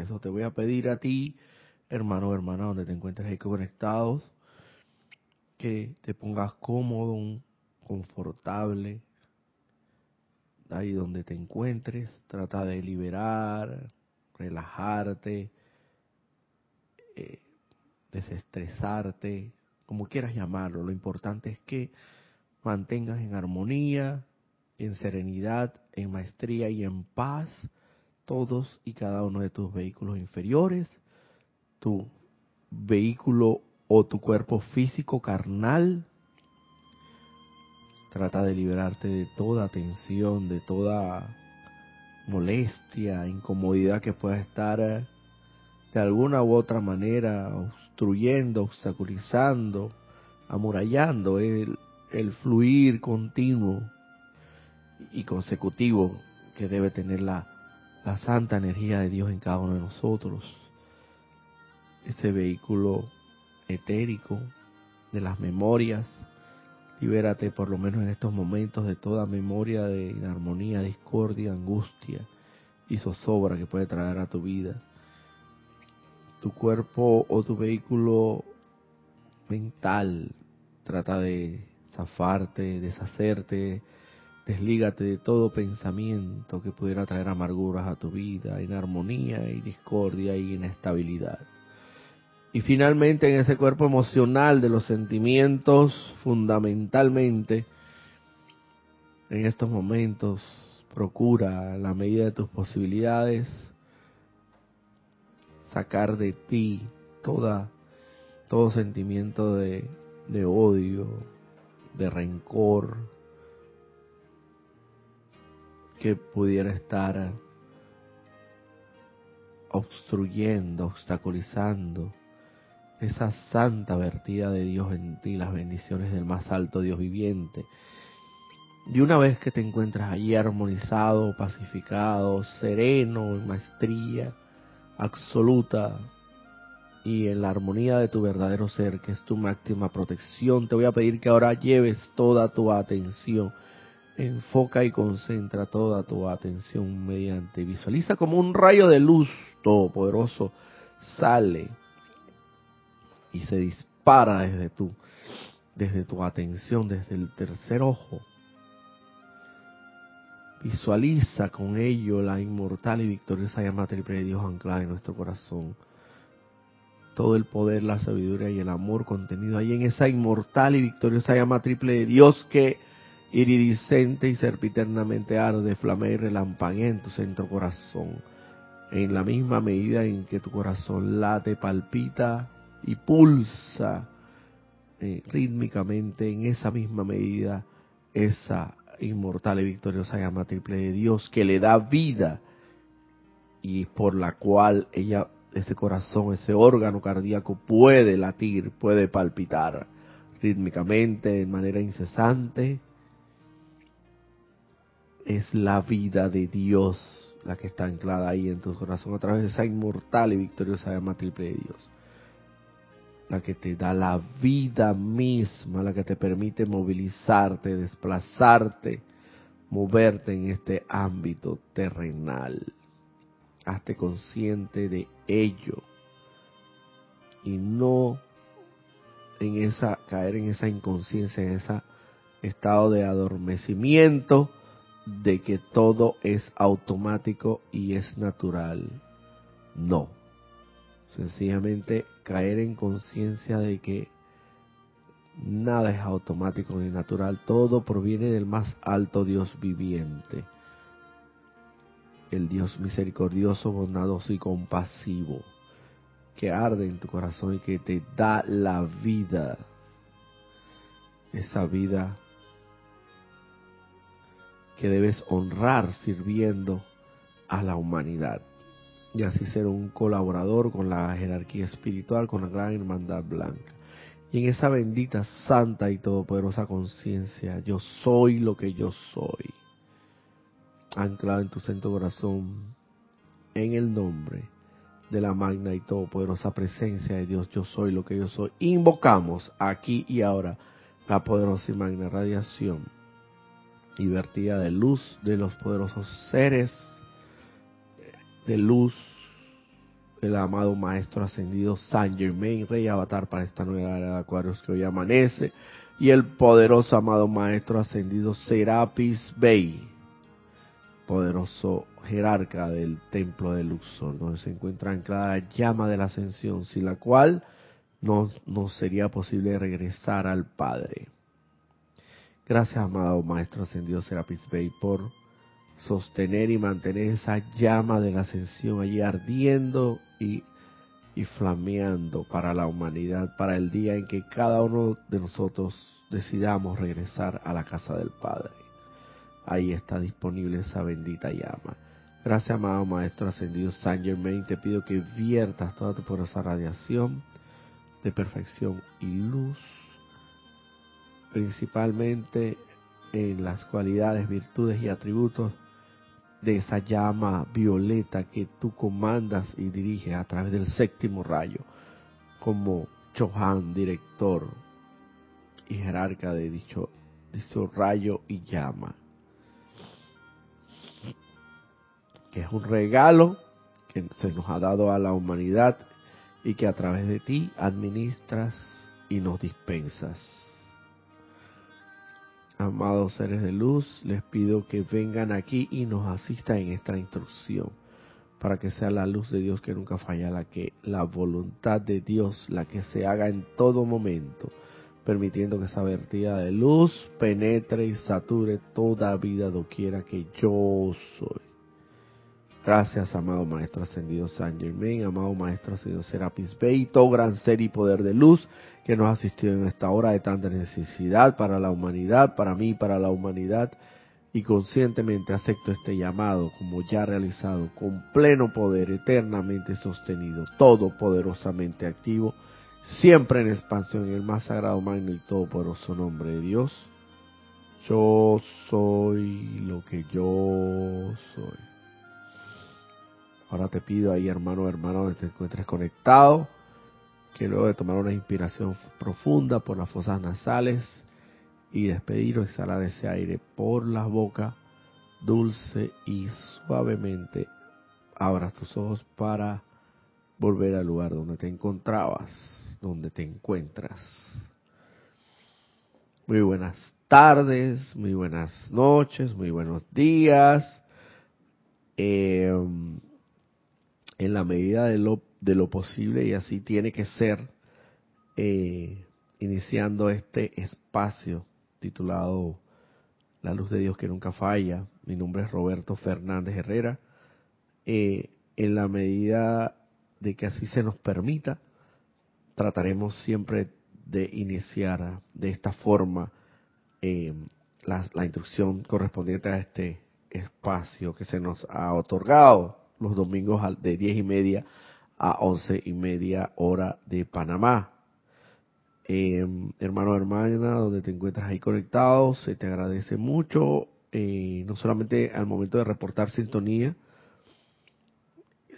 Eso te voy a pedir a ti, hermano o hermana, donde te encuentres ahí conectados, que te pongas cómodo, confortable, ahí donde te encuentres, trata de liberar, relajarte, eh, desestresarte, como quieras llamarlo. Lo importante es que mantengas en armonía, en serenidad, en maestría y en paz todos y cada uno de tus vehículos inferiores, tu vehículo o tu cuerpo físico carnal. Trata de liberarte de toda tensión, de toda molestia, incomodidad que pueda estar eh, de alguna u otra manera obstruyendo, obstaculizando, amurallando el, el fluir continuo y consecutivo que debe tener la, la santa energía de Dios en cada uno de nosotros. Ese vehículo etérico de las memorias. Libérate por lo menos en estos momentos de toda memoria de inarmonía, discordia, angustia y zozobra que puede traer a tu vida. Tu cuerpo o tu vehículo mental trata de zafarte, deshacerte, Deslígate de todo pensamiento que pudiera traer amarguras a tu vida, inarmonía y discordia y inestabilidad. Y finalmente en ese cuerpo emocional de los sentimientos, fundamentalmente, en estos momentos, procura, a la medida de tus posibilidades, sacar de ti toda, todo sentimiento de, de odio, de rencor, que pudiera estar obstruyendo, obstaculizando esa santa vertida de Dios en ti, las bendiciones del más alto Dios viviente. Y una vez que te encuentras allí armonizado, pacificado, sereno, en maestría absoluta y en la armonía de tu verdadero ser, que es tu máxima protección, te voy a pedir que ahora lleves toda tu atención enfoca y concentra toda tu atención mediante, visualiza como un rayo de luz todopoderoso sale y se dispara desde tu, desde tu atención, desde el tercer ojo. Visualiza con ello la inmortal y victoriosa llama triple de Dios anclada en nuestro corazón. Todo el poder, la sabiduría y el amor contenido ahí en esa inmortal y victoriosa llama triple de Dios que iridiscente y serpiternamente arde, flamea y relampaguea en tu centro corazón. En la misma medida en que tu corazón late, palpita y pulsa eh, rítmicamente, en esa misma medida, esa inmortal y victoriosa llama triple de Dios que le da vida y por la cual ella, ese corazón, ese órgano cardíaco puede latir, puede palpitar rítmicamente, de manera incesante, es la vida de Dios la que está anclada ahí en tu corazón a través de esa inmortal y victoriosa llama triple de Dios. La que te da la vida misma, la que te permite movilizarte, desplazarte, moverte en este ámbito terrenal. Hazte consciente de ello y no en esa caer en esa inconsciencia, en ese estado de adormecimiento de que todo es automático y es natural. No. Sencillamente caer en conciencia de que nada es automático ni natural, todo proviene del más alto Dios viviente, el Dios misericordioso, bondadoso y compasivo, que arde en tu corazón y que te da la vida, esa vida que debes honrar sirviendo a la humanidad y así ser un colaborador con la jerarquía espiritual, con la gran hermandad blanca. Y en esa bendita, santa y todopoderosa conciencia, yo soy lo que yo soy, anclado en tu centro corazón, en el nombre de la magna y todopoderosa presencia de Dios, yo soy lo que yo soy. Invocamos aquí y ahora la poderosa y magna radiación y vertida de luz de los poderosos seres de luz el amado Maestro Ascendido San Germain, Rey Avatar para esta nueva era de Acuarios que hoy amanece, y el poderoso amado Maestro Ascendido Serapis Bey, poderoso jerarca del Templo de Luxor, donde se encuentra anclada la llama de la ascensión, sin la cual no, no sería posible regresar al Padre. Gracias, amado Maestro Ascendido Serapis Bey, por sostener y mantener esa llama de la ascensión allí ardiendo y, y flameando para la humanidad, para el día en que cada uno de nosotros decidamos regresar a la casa del Padre. Ahí está disponible esa bendita llama. Gracias, amado Maestro Ascendido Saint Germain. Te pido que viertas toda tu poderosa radiación de perfección y luz, principalmente en las cualidades, virtudes y atributos de esa llama violeta que tú comandas y diriges a través del séptimo rayo, como Chohan, director y jerarca de dicho, dicho rayo y llama. Que es un regalo que se nos ha dado a la humanidad y que a través de ti administras y nos dispensas. Amados seres de luz, les pido que vengan aquí y nos asistan en esta instrucción, para que sea la luz de Dios que nunca falla, la que la voluntad de Dios, la que se haga en todo momento, permitiendo que esa vertida de luz penetre y sature toda vida doquiera que yo soy. Gracias, amado Maestro Ascendido San Germain, amado Maestro Ascendido Serapis Bey, gran ser y poder de luz que nos ha asistido en esta hora de tanta necesidad para la humanidad, para mí, para la humanidad, y conscientemente acepto este llamado como ya realizado, con pleno poder, eternamente sostenido, todopoderosamente activo, siempre en expansión en el más sagrado, magno y todopoderoso nombre de Dios. Yo soy lo que yo soy. Ahora te pido ahí, hermano, hermano, que te encuentres conectado, que luego de tomar una inspiración profunda por las fosas nasales y despedir o exhalar ese aire por la boca, dulce y suavemente, abras tus ojos para volver al lugar donde te encontrabas, donde te encuentras. Muy buenas tardes, muy buenas noches, muy buenos días. Eh, en la medida de lo, de lo posible y así tiene que ser, eh, iniciando este espacio titulado La luz de Dios que nunca falla. Mi nombre es Roberto Fernández Herrera. Eh, en la medida de que así se nos permita, trataremos siempre de iniciar de esta forma eh, la, la instrucción correspondiente a este espacio que se nos ha otorgado los domingos de diez y media a once y media hora de Panamá. Eh, hermano, hermana, donde te encuentras ahí conectado, se te agradece mucho, eh, no solamente al momento de reportar sintonía,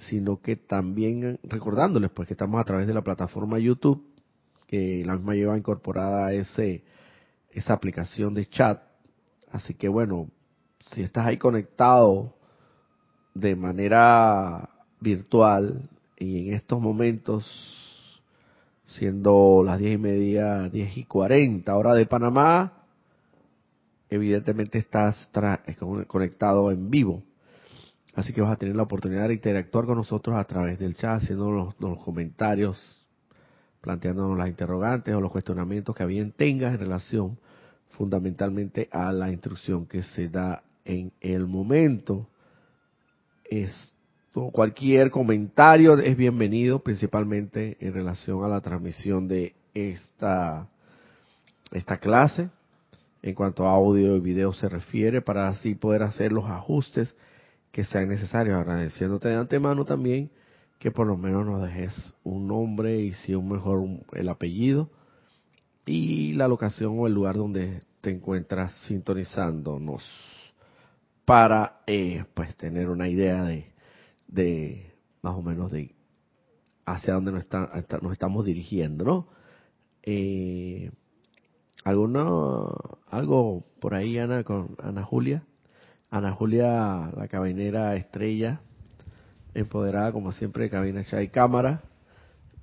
sino que también recordándoles pues que estamos a través de la plataforma YouTube, que la misma lleva incorporada ese esa aplicación de chat. Así que bueno, si estás ahí conectado de manera virtual y en estos momentos, siendo las diez y media, diez y cuarenta hora de Panamá, evidentemente estás conectado en vivo. Así que vas a tener la oportunidad de interactuar con nosotros a través del chat, haciendo los, comentarios, planteándonos las interrogantes o los cuestionamientos que bien tengas en relación fundamentalmente a la instrucción que se da en el momento cualquier comentario es bienvenido, principalmente en relación a la transmisión de esta, esta clase, en cuanto a audio y video se refiere, para así poder hacer los ajustes que sean necesarios, agradeciéndote de antemano también que por lo menos nos dejes un nombre y si un mejor el apellido y la locación o el lugar donde te encuentras sintonizándonos para eh, pues tener una idea de, de más o menos de hacia dónde nos, nos estamos dirigiendo, ¿no? Eh, ¿Alguno, algo por ahí, Ana, con Ana Julia? Ana Julia, la cabinera estrella empoderada como siempre de cabina y cámara,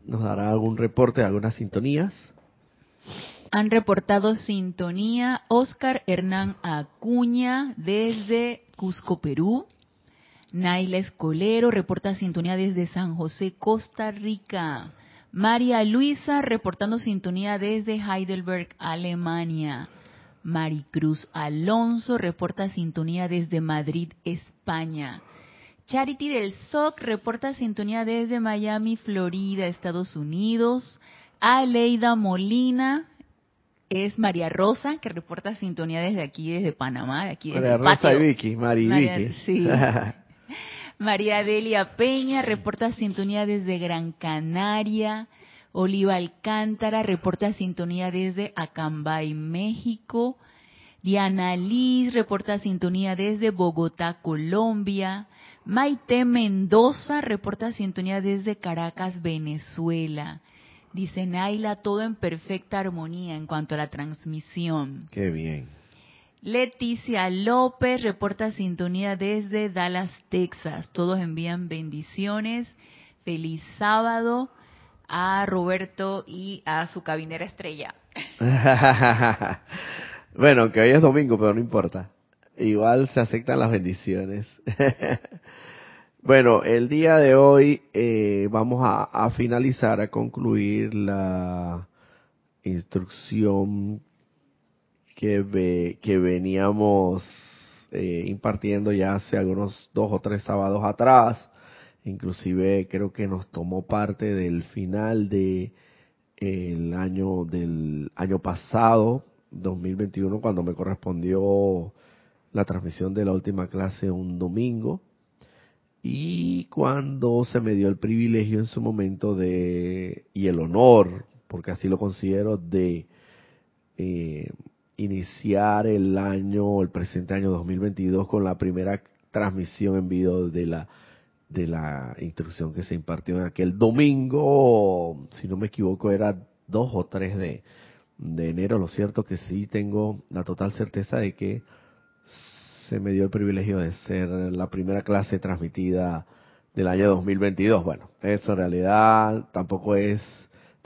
nos dará algún reporte de algunas sintonías. Han reportado sintonía Oscar Hernán Acuña desde Cusco, Perú. Naila Escolero reporta sintonía desde San José, Costa Rica. María Luisa reportando sintonía desde Heidelberg, Alemania. Maricruz Alonso reporta sintonía desde Madrid, España. Charity del SOC reporta sintonía desde Miami, Florida, Estados Unidos. Aleida Molina es María Rosa, que reporta sintonía desde aquí, desde Panamá, aquí María Rosa y Vicky, Mari Vicky. Sí. María Delia Peña reporta sintonía desde Gran Canaria. Oliva Alcántara reporta sintonía desde Acambay, México. Diana Liz reporta sintonía desde Bogotá, Colombia. Maite Mendoza reporta sintonía desde Caracas, Venezuela. Dice Naila, todo en perfecta armonía en cuanto a la transmisión. Qué bien. Leticia López reporta sintonía desde Dallas, Texas. Todos envían bendiciones. Feliz sábado a Roberto y a su cabinera estrella. bueno, que hoy es domingo, pero no importa. Igual se aceptan las bendiciones. bueno, el día de hoy eh, vamos a, finalizar, a concluir la instrucción que, que veníamos eh, impartiendo ya hace algunos dos o tres sábados atrás. Inclusive creo que nos tomó parte del final de el año del año pasado 2021 cuando me correspondió la transmisión de la última clase un domingo. Y cuando se me dio el privilegio en su momento de y el honor porque así lo considero de eh, iniciar el año el presente año 2022 con la primera transmisión en vivo de la de la instrucción que se impartió en aquel domingo, si no me equivoco, era 2 o 3 de, de enero. Lo cierto que sí tengo la total certeza de que se me dio el privilegio de ser la primera clase transmitida del año 2022. Bueno, eso en realidad tampoco es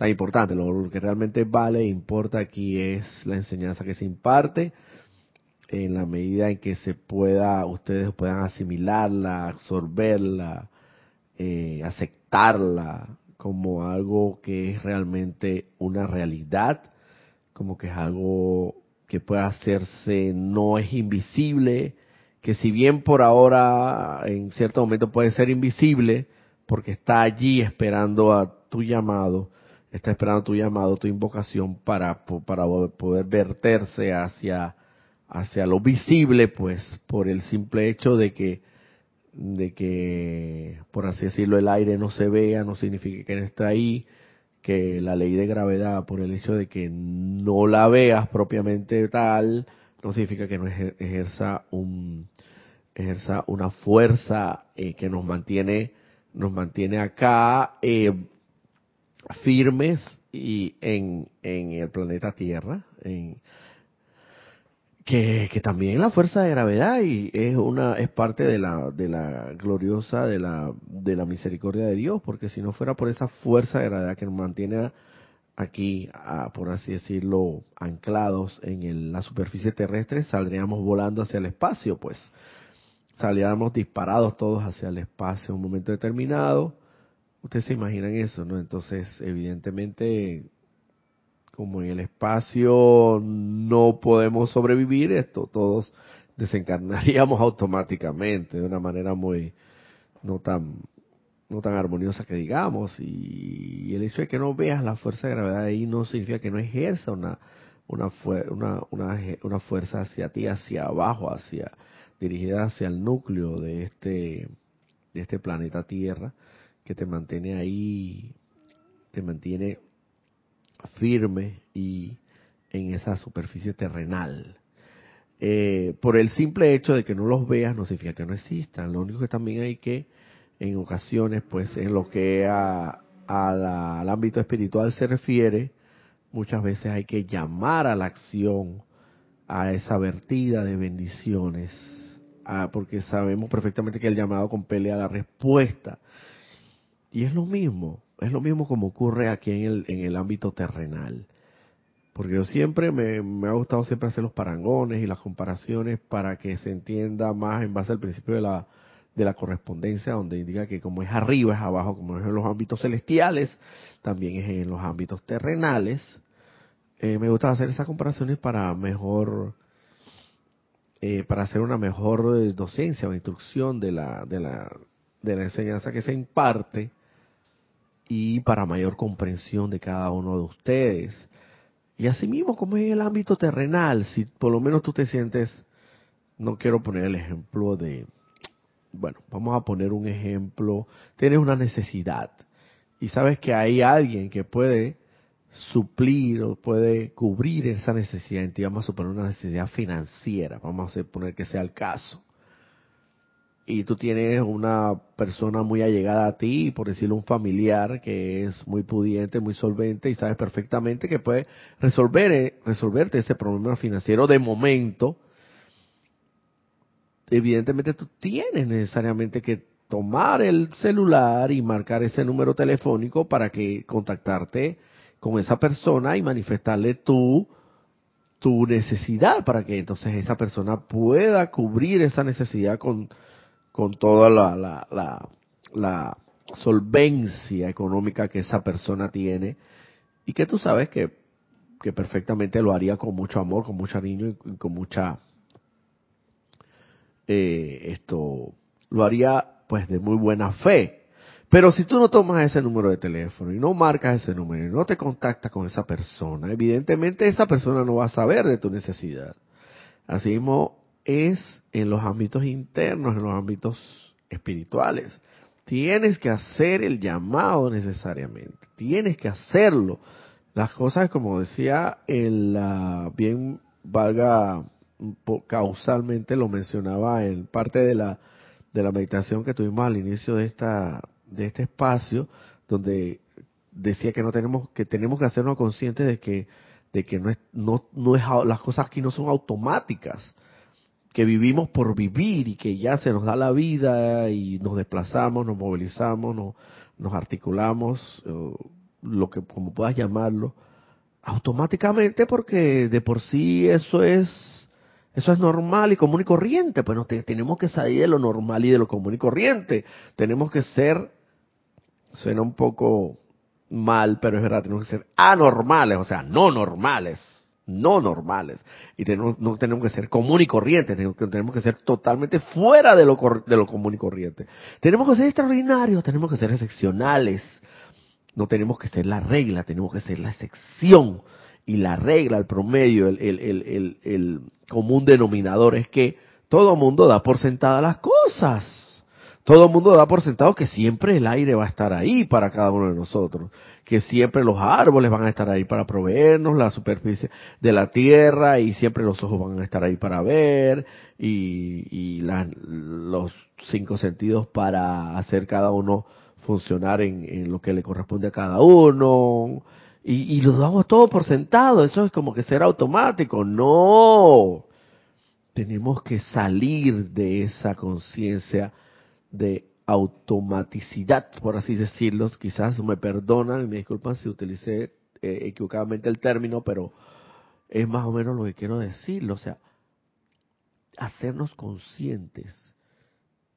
tan importante. Lo que realmente vale e importa aquí es la enseñanza que se imparte en la medida en que se pueda, ustedes puedan asimilarla, absorberla, eh, aceptarla como algo que es realmente una realidad, como que es algo que puede hacerse, no es invisible, que si bien por ahora en cierto momento puede ser invisible, porque está allí esperando a tu llamado, está esperando tu llamado, tu invocación para, para poder verterse hacia hacia lo visible, pues por el simple hecho de que, de que, por así decirlo, el aire no se vea, no significa que no está ahí, que la ley de gravedad, por el hecho de que no la veas propiamente tal, no significa que no ejerza un ejerza una fuerza eh, que nos mantiene nos mantiene acá eh, firmes y en, en el planeta Tierra, en, que, que, también la fuerza de gravedad y es una es parte de la de la gloriosa de la de la misericordia de Dios porque si no fuera por esa fuerza de gravedad que nos mantiene aquí por así decirlo anclados en la superficie terrestre saldríamos volando hacia el espacio pues. Saldríamos disparados todos hacia el espacio en un momento determinado ustedes se imaginan eso no entonces evidentemente como en el espacio no podemos sobrevivir, esto todos desencarnaríamos automáticamente de una manera muy no tan no tan armoniosa que digamos. Y, el hecho de que no veas la fuerza de gravedad ahí no significa que no ejerza una una, una, una, una fuerza hacia ti, hacia abajo, hacia dirigida hacia el núcleo de este de este planeta Tierra que te mantiene ahí, te mantiene firme y en esa superficie terrenal. Eh, por el simple hecho de que no los veas no significa que no existan. Lo único que también hay que, en ocasiones, pues en lo que a, al ámbito espiritual se refiere, muchas veces hay que llamar a la acción a esa vertida de bendiciones ah, porque sabemos perfectamente que el llamado compele a la respuesta. Y es lo mismo, es lo mismo como ocurre aquí en el, en el ámbito terrenal. Porque yo siempre me, me, ha gustado siempre hacer los parangones y las comparaciones para que se entienda más en base al principio de la, de la correspondencia, donde indica que como es arriba es abajo, como es en los ámbitos celestiales, también es en los ámbitos terrenales. Eh, me gusta hacer esas comparaciones para mejor, eh, para hacer una mejor docencia o instrucción de la, de la, de la enseñanza que se imparte y para mayor comprensión de cada uno de ustedes. Y asimismo, como es en el ámbito terrenal, si por lo menos tú te sientes, no quiero poner el ejemplo de, bueno, vamos a poner un ejemplo, tienes una necesidad y sabes que hay alguien que puede suplir o puede cubrir esa necesidad en ti, vamos a suponer una necesidad financiera, vamos a suponer que sea el caso. Y tú tienes una persona muy allegada a ti, por decirlo un familiar que es muy pudiente, muy solvente y sabes perfectamente que puede resolver eh, resolverte ese problema financiero de momento. Evidentemente tú tienes necesariamente que tomar el celular y marcar ese número telefónico para que contactarte con esa persona y manifestarle tu, tu necesidad para que entonces esa persona pueda cubrir esa necesidad con, con toda la, la, la, la solvencia económica que esa persona tiene y que tú sabes que, que perfectamente lo haría con mucho amor, con mucho cariño y con mucha eh, esto lo haría pues de muy buena fe pero si tú no tomas ese número de teléfono y no marcas ese número y no te contactas con esa persona, evidentemente esa persona no va a saber de tu necesidad. Así mismo es en los ámbitos internos, en los ámbitos espirituales. Tienes que hacer el llamado necesariamente, tienes que hacerlo. Las cosas, como decía, el, bien valga causalmente, lo mencionaba en parte de la, de la meditación que tuvimos al inicio de esta de este espacio donde decía que no tenemos que tenemos que hacernos conscientes de que de que no es no no es las cosas aquí no son automáticas que vivimos por vivir y que ya se nos da la vida y nos desplazamos nos movilizamos nos, nos articulamos lo que como puedas llamarlo automáticamente porque de por sí eso es eso es normal y común y corriente, pues no, tenemos que salir de lo normal y de lo común y corriente. Tenemos que ser suena un poco mal, pero es verdad, tenemos que ser anormales, o sea, no normales, no normales. Y tenemos, no tenemos que ser común y corriente, tenemos que ser totalmente fuera de lo, de lo común y corriente. Tenemos que ser extraordinarios, tenemos que ser excepcionales. No tenemos que ser la regla, tenemos que ser la excepción. Y la regla, el promedio, el, el, el, el común denominador es que todo mundo da por sentada las cosas todo mundo da por sentado que siempre el aire va a estar ahí para cada uno de nosotros, que siempre los árboles van a estar ahí para proveernos la superficie de la tierra y siempre los ojos van a estar ahí para ver y, los cinco sentidos para hacer cada uno funcionar en, lo que le corresponde a cada uno. Y, y lo damos todo por sentado, eso es como que ser automático. No, tenemos que salir de esa conciencia de automaticidad, por así decirlo. Quizás me perdonan y me disculpan si utilicé eh, equivocadamente el término, pero es más o menos lo que quiero decirlo. O sea, hacernos conscientes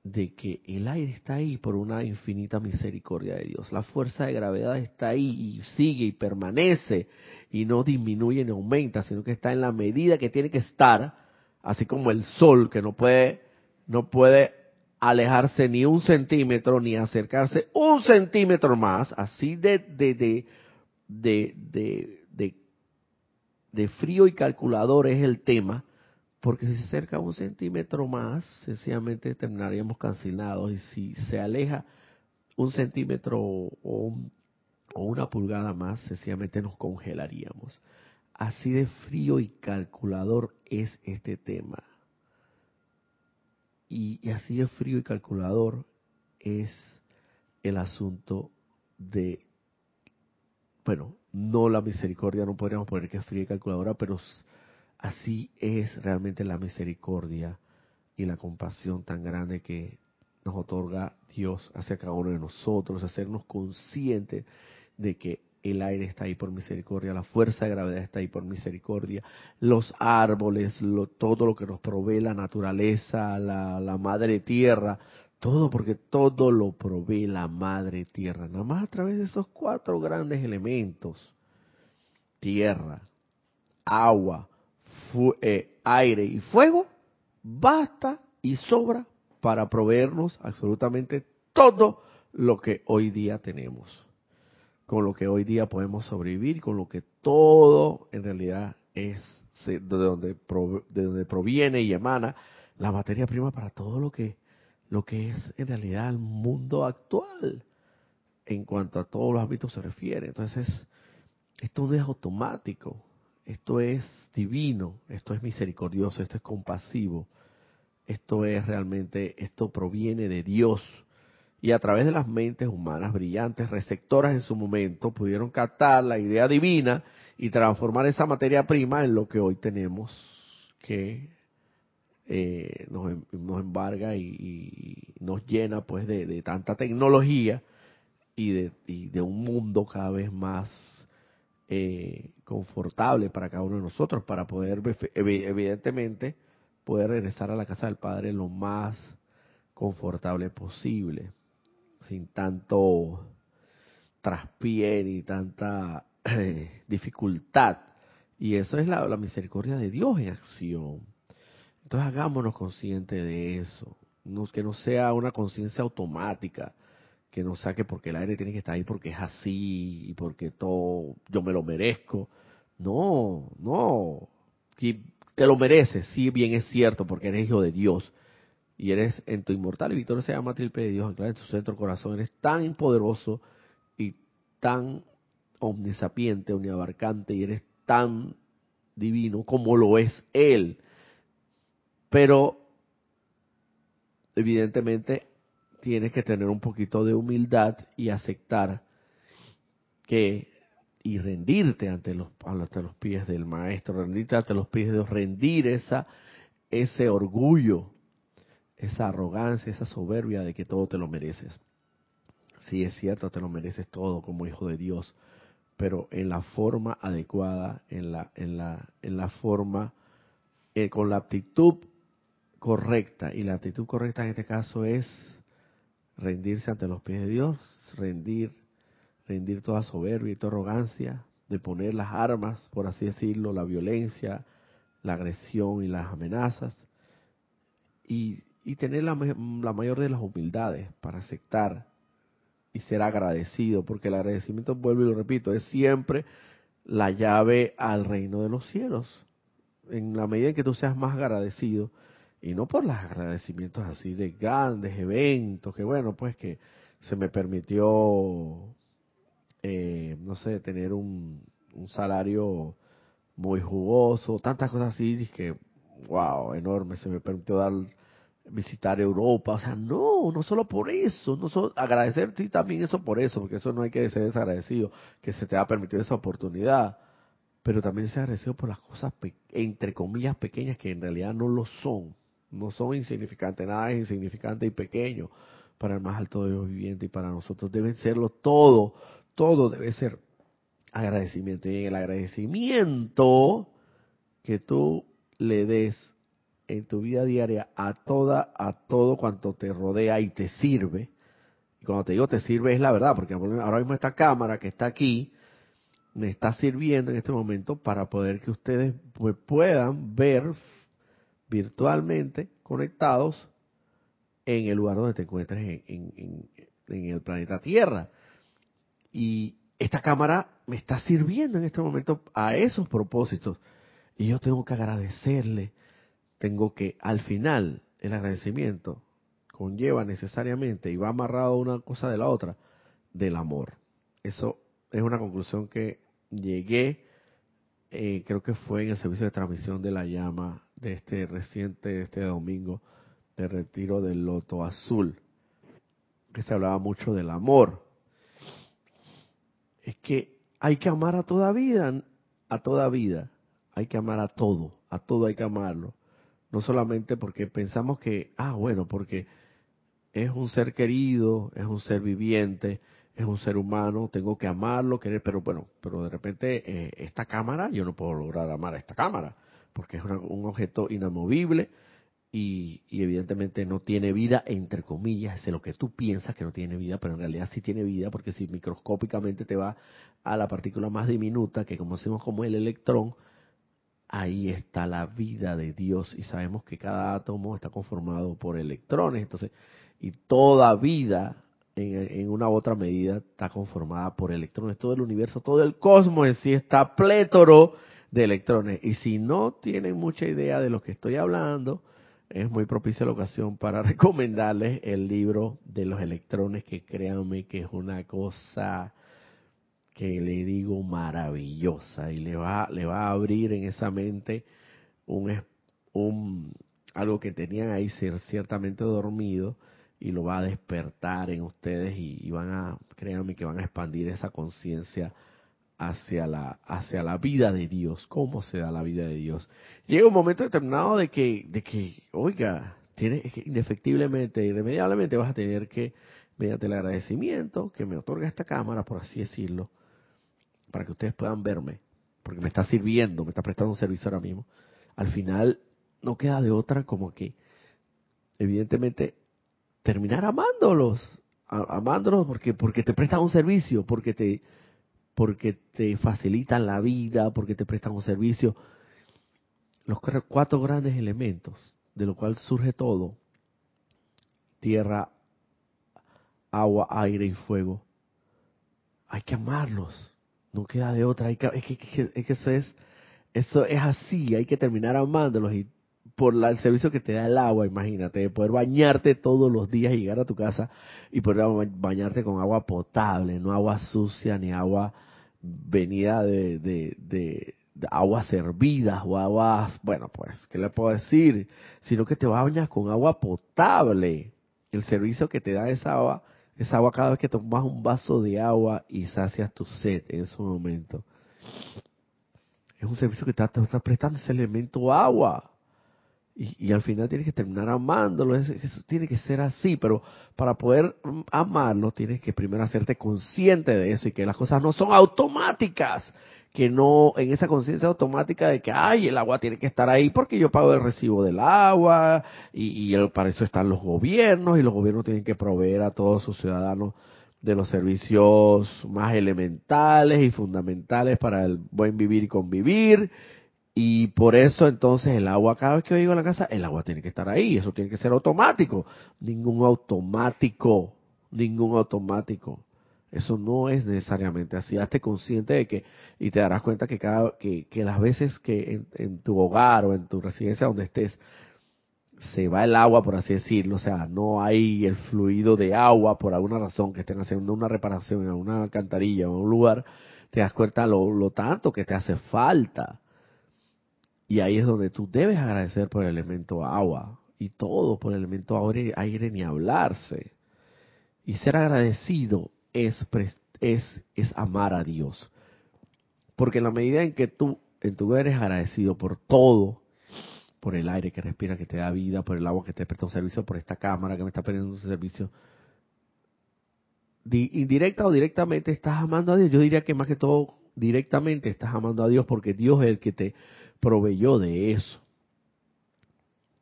de que el aire está ahí por una infinita misericordia de Dios. La fuerza de gravedad está ahí y sigue y permanece y no disminuye ni aumenta, sino que está en la medida que tiene que estar, así como el sol que no puede no puede alejarse ni un centímetro ni acercarse un centímetro más, así de, de, de, de, de, frío y calculador es el tema, porque si se acerca un centímetro más, sencillamente terminaríamos cancelados, y si se aleja un centímetro o, o una pulgada más, sencillamente nos congelaríamos. Así de frío y calculador es este tema y, así de frío y calculador es el asunto de, bueno, no la misericordia, no podríamos poner que es fría y calculadora, pero así es realmente la misericordia y la compasión tan grande que nos otorga Dios hacia cada uno de nosotros, hacernos conscientes de que el aire está ahí por misericordia, la fuerza de gravedad está ahí por misericordia, los árboles, todo lo que nos provee la naturaleza, la, madre tierra, todo porque todo lo provee la madre tierra, nada más a través de esos cuatro grandes elementos, tierra, agua, eh, aire y fuego, basta y sobra para proveernos absolutamente todo lo que hoy día tenemos, con lo que hoy día podemos sobrevivir, con lo que todo en realidad es de donde, de donde proviene y emana la materia prima para todo lo que, lo que es en realidad el mundo actual en cuanto a todos los ámbitos se refiere. Entonces, esto no es automático, esto es divino, esto es misericordioso, esto es compasivo, esto es realmente, esto proviene de Dios. Y a través de las mentes humanas brillantes, receptoras en su momento, pudieron captar la idea divina y transformar esa materia prima en lo que hoy tenemos que eh, nos, nos, embarga y, nos llena pues de, tanta tecnología y de, y de un mundo cada vez más eh, confortable para cada uno de nosotros, para poder, evidentemente, poder regresar a la casa del Padre lo más confortable posible, sin tanto traspié y tanta dificultad. Y eso es la, misericordia de Dios en acción. Entonces hagámonos conscientes de eso, no, que no sea una conciencia automática, que no saque porque el aire tiene que estar ahí porque es así y porque todo yo me lo merezco. No, no. te lo mereces, sí, bien es cierto, porque eres hijo de Dios y eres en tu inmortal y victoria se llama triple de Dios, en tu centro corazón, eres tan poderoso y tan omnisapiente, omniabarcante y eres tan divino como lo es Él. Pero evidentemente tienes que tener un poquito de humildad y aceptar que y rendirte ante los ante los pies del maestro, rendirte ante los pies de Dios, rendir esa ese orgullo, esa arrogancia, esa soberbia de que todo te lo mereces. Sí es cierto, te lo mereces todo como hijo de Dios, pero en la forma adecuada, en la en la en la forma eh, con la actitud correcta y la actitud correcta en este caso es rendirse ante los pies de Dios, rendir, rendir toda soberbia y toda arrogancia, de poner las armas, por así decirlo, la violencia, la agresión y las amenazas, y, y tener la, la mayor de las humildades para aceptar y ser agradecido, porque el agradecimiento, vuelvo y lo repito, es siempre la llave al reino de los cielos. En la medida en que tú seas más agradecido, y no por los agradecimientos así de grandes eventos, que bueno, pues que se me permitió, eh, no sé, tener un, un salario muy jugoso, tantas cosas así, que, wow, enorme, se me permitió dar visitar Europa, o sea, no, no solo por eso, no solo agradecer sí también eso por eso, porque eso no hay que ser desagradecido, que se te ha permitido esa oportunidad, pero también ser agradecido por las cosas entre comillas pequeñas que en realidad no lo son, no son insignificantes, nada es insignificante y pequeño para el más alto de los vivientes y para nosotros. Deben serlo todo, todo debe ser agradecimiento. Y en el agradecimiento que tú le des en tu vida diaria a toda, a todo cuanto te rodea y te sirve, y cuando te digo te sirve es la verdad, porque ahora mismo esta cámara que está aquí me está sirviendo en este momento para poder que ustedes pues, puedan ver virtualmente conectados en el lugar donde te encuentres en, el planeta Tierra. Y esta cámara me está sirviendo en este momento a esos propósitos. Y yo tengo que agradecerle, tengo que, al final, el agradecimiento conlleva necesariamente, y va amarrado una cosa de la otra, del amor. Eso es una conclusión que llegué, eh, creo que fue en el servicio de transmisión de la llama de este reciente, este domingo, de retiro del loto azul, que se hablaba mucho del amor. Es que hay que amar a toda vida, a toda vida, hay que amar a todo, a todo hay que amarlo. No solamente porque pensamos que, ah, bueno, porque es un ser querido, es un ser viviente, es un ser humano, tengo que amarlo, querer, pero bueno, pero de repente eh, esta cámara, yo no puedo lograr amar a esta cámara, porque es un objeto inamovible y, evidentemente no tiene vida, entre comillas, es lo que tú piensas que no tiene vida, pero en realidad sí tiene vida, porque si microscópicamente te va a la partícula más diminuta, que conocemos como el electrón, ahí está la vida de Dios y sabemos que cada átomo está conformado por electrones, entonces, y toda vida en, una u otra medida está conformada por electrones. Todo el universo, todo el cosmos en sí está plétoro de electrones. Y si no tienen mucha idea de lo que estoy hablando, es muy propicia la ocasión para recomendarles el libro de los electrones, que créanme que es una cosa que le digo maravillosa y le va, le va a abrir en esa mente un, un algo que tenían ahí ciertamente dormido y lo va a despertar en ustedes y, van a, créanme que van a expandir esa conciencia hacia la, hacia la vida de Dios, cómo se da la vida de Dios. Llega un momento determinado de que, de que, oiga, tiene, indefectiblemente, irremediablemente vas a tener que, mediante el agradecimiento que me otorga esta cámara, por así decirlo, para que ustedes puedan verme, porque me está sirviendo, me está prestando un servicio ahora mismo, al final no queda de otra como que, evidentemente, terminar amándolos, amándolos porque porque te prestan un servicio, porque te porque te facilitan la vida, porque te prestan un servicio. Los cuatro grandes elementos de lo cual surge todo, tierra, agua, aire y fuego. Hay que amarlos, no queda de otra. Hay que, es, que, es que eso es, eso es así, hay que terminar amándolos y por el servicio que te da el agua, imagínate, poder bañarte todos los días y llegar a tu casa y poder bañarte con agua potable, no agua sucia ni agua venida de, de, de, aguas hervidas o aguas, bueno, pues, ¿qué le puedo decir? Sino que te bañas con agua potable. El servicio que te da esa agua, esa agua cada vez que tomas un vaso de agua y sacias tu sed en ese momento. Es un servicio que te está prestando ese elemento agua y, al final tienes que terminar amándolo, eso, tiene que ser así, pero para poder amarlo tienes que primero hacerte consciente de eso y que las cosas no son automáticas, que no en esa conciencia automática de que, ay, el agua tiene que estar ahí porque yo pago el recibo del agua y, y para eso están los gobiernos y los gobiernos tienen que proveer a todos sus ciudadanos de los servicios más elementales y fundamentales para el buen vivir y convivir y por eso entonces el agua, cada vez que yo llego a la casa, el agua tiene que estar ahí, eso tiene que ser automático. Ningún automático, ningún automático. Eso no es necesariamente así. Hazte consciente de que, y te darás cuenta que cada, que, que las veces que en, tu hogar o en tu residencia donde estés, se va el agua, por así decirlo, o sea, no hay el fluido de agua por alguna razón que estén haciendo una reparación en una alcantarilla o en un lugar, te das cuenta lo, lo tanto que te hace falta y ahí es donde tú debes agradecer por el elemento agua y todo por el elemento aire, aire ni hablarse. Y ser agradecido es, es, es amar a Dios. Porque en la medida en que tú, en tu eres agradecido por todo, por el aire que respira, que te da vida, por el agua que te presta un servicio, por esta cámara que me está prestando un servicio, indirecta o directamente estás amando a Dios. Yo diría que más que todo directamente estás amando a Dios porque Dios es el que te proveyó de eso.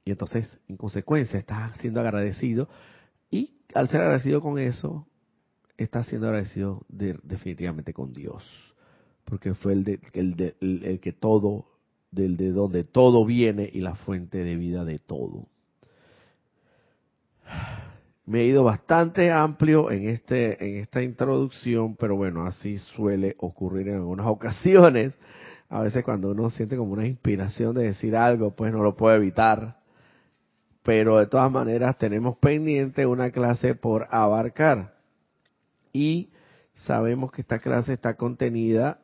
Y entonces, en consecuencia, estás siendo agradecido y al ser agradecido con eso, estás siendo agradecido definitivamente con Dios. Porque fue el, de, el, el que todo, del de donde todo viene y la fuente de vida de todo. Me he ido bastante amplio en este en esta introducción, pero bueno, así suele ocurrir en algunas ocasiones a veces cuando uno siente como una inspiración de decir algo, pues no lo puede evitar. Pero de todas maneras tenemos pendiente una clase por abarcar. Y sabemos que esta clase está contenida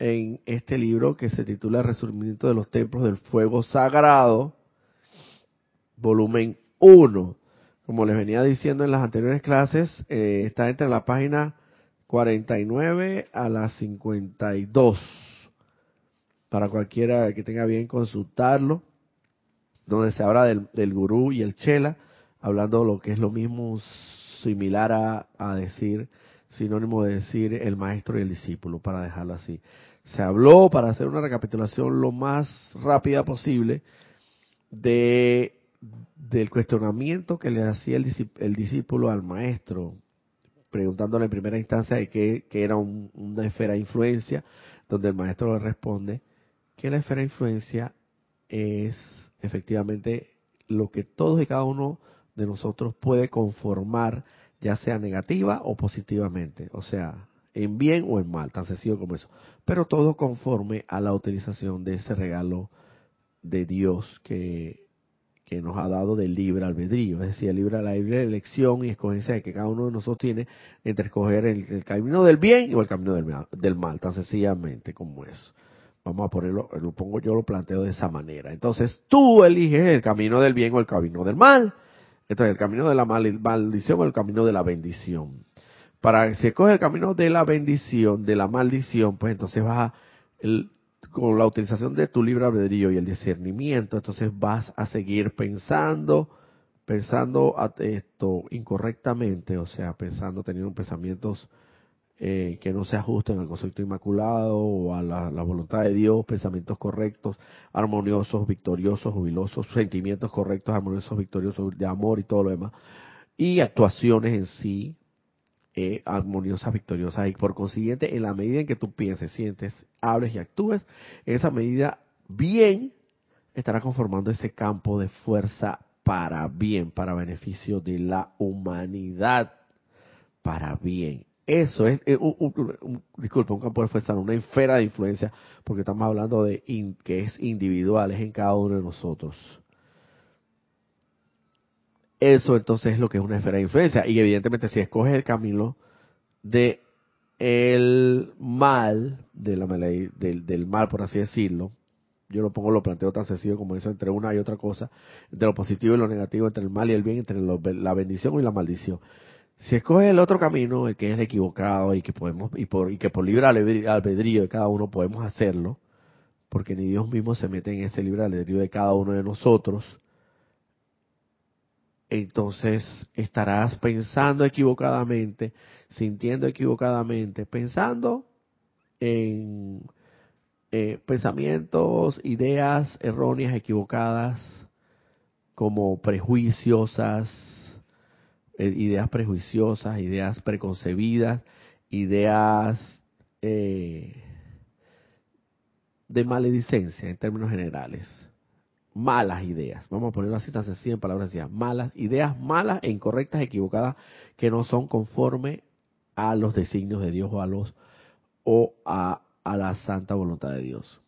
en este libro que se titula Resurgimiento de los Templos del Fuego Sagrado, volumen 1. Como les venía diciendo en las anteriores clases, eh, está entre la página 49 a la 52 para cualquiera que tenga bien consultarlo. donde se habla del, gurú y el chela, hablando lo que es lo mismo similar a decir, sinónimo de decir el maestro y el discípulo, para dejarlo así. Se habló, para hacer una recapitulación lo más rápida posible, de del cuestionamiento que le hacía el, el discípulo al maestro, preguntándole en primera instancia de qué, era una esfera de influencia, donde el maestro le responde que la esfera de influencia es efectivamente lo que todos y cada uno de nosotros puede conformar, ya sea negativa o positivamente, o sea, en bien o en mal, tan sencillo como eso, pero todo conforme a la utilización de ese regalo de Dios que que nos ha dado del libre albedrío, es decir, el libre, la libre elección y escogencia que cada uno de nosotros tiene entre escoger el, camino del bien o el camino del mal, del mal, tan sencillamente como eso. Vamos a ponerlo, lo pongo yo lo planteo de esa manera. Entonces tú eliges el camino del bien o el camino del mal. Entonces el camino de la maldición o el camino de la bendición. Para si escoges el camino de la bendición, de la maldición, pues entonces vas a, el, con la utilización de tu libre albedrío y el discernimiento, entonces vas a seguir pensando, pensando esto incorrectamente, o sea, pensando, teniendo pensamientos eh, que no se ajusten al concepto inmaculado o a la, voluntad de Dios, pensamientos correctos, armoniosos, victoriosos, jubilosos, sentimientos correctos, armoniosos, victoriosos de amor y todo lo demás, y actuaciones en sí eh, armoniosas, victoriosas. Y por consiguiente, en la medida en que tú pienses, sientes, hables y actúes, en esa medida bien estará conformando ese campo de fuerza para bien, para beneficio de la humanidad, para bien. Eso es, eh, un, disculpe, un campo de fuerza, una esfera de influencia, porque estamos hablando de que es individual, es en cada uno de nosotros. Eso entonces es lo que es una esfera de influencia. Y evidentemente si escoges el camino de el mal, de la, del, del mal por así decirlo, yo lo pongo, lo planteo tan sencillo como eso, entre una y otra cosa, entre lo positivo y lo negativo, entre el mal y el bien, entre la bendición y la maldición. Si escoges el otro camino, el que es equivocado y que podemos y por y que por libre albedrío de cada uno podemos hacerlo, porque ni Dios mismo se mete en ese libre albedrío de cada uno de nosotros, entonces estarás pensando equivocadamente, sintiendo equivocadamente, pensando en eh, pensamientos, ideas erróneas, equivocadas, como prejuiciosas, ideas prejuiciosas, ideas preconcebidas, ideas eh, de maledicencia en términos generales malas ideas. Vamos a ponerlo así tan sencillo en palabras sencillas. Malas ideas, malas e incorrectas, equivocadas, que no son conforme a los designios de Dios o a los o a la santa voluntad de Dios.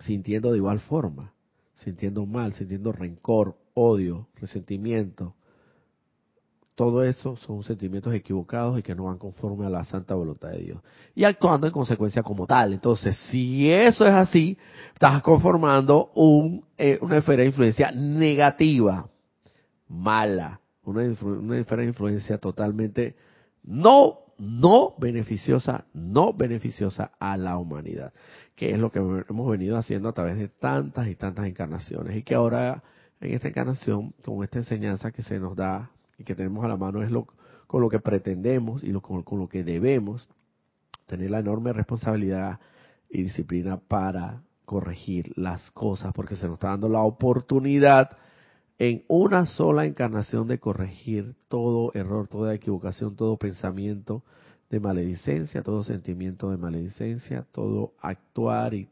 Sintiendo de igual forma, sintiendo mal, sintiendo rencor, odio, resentimiento, todo eso son sentimientos equivocados y que no van conforme a la santa voluntad de Dios. Y actuando en consecuencia como tal. Entonces, si eso es así, estás conformando eh, una esfera de influencia negativa, mala, una, una esfera de influencia totalmente no, no beneficiosa, no beneficiosa a la humanidad, que es lo que hemos venido haciendo a través de tantas y tantas encarnaciones y que ahora en esta encarnación, con esta enseñanza que se nos da y que tenemos a la mano es lo con lo que pretendemos y lo, con, lo que debemos tener la enorme responsabilidad y disciplina para corregir las cosas, porque se nos está dando la oportunidad en una sola encarnación de corregir todo error, toda equivocación, todo pensamiento de maledicencia, todo sentimiento de maledicencia, todo actuar y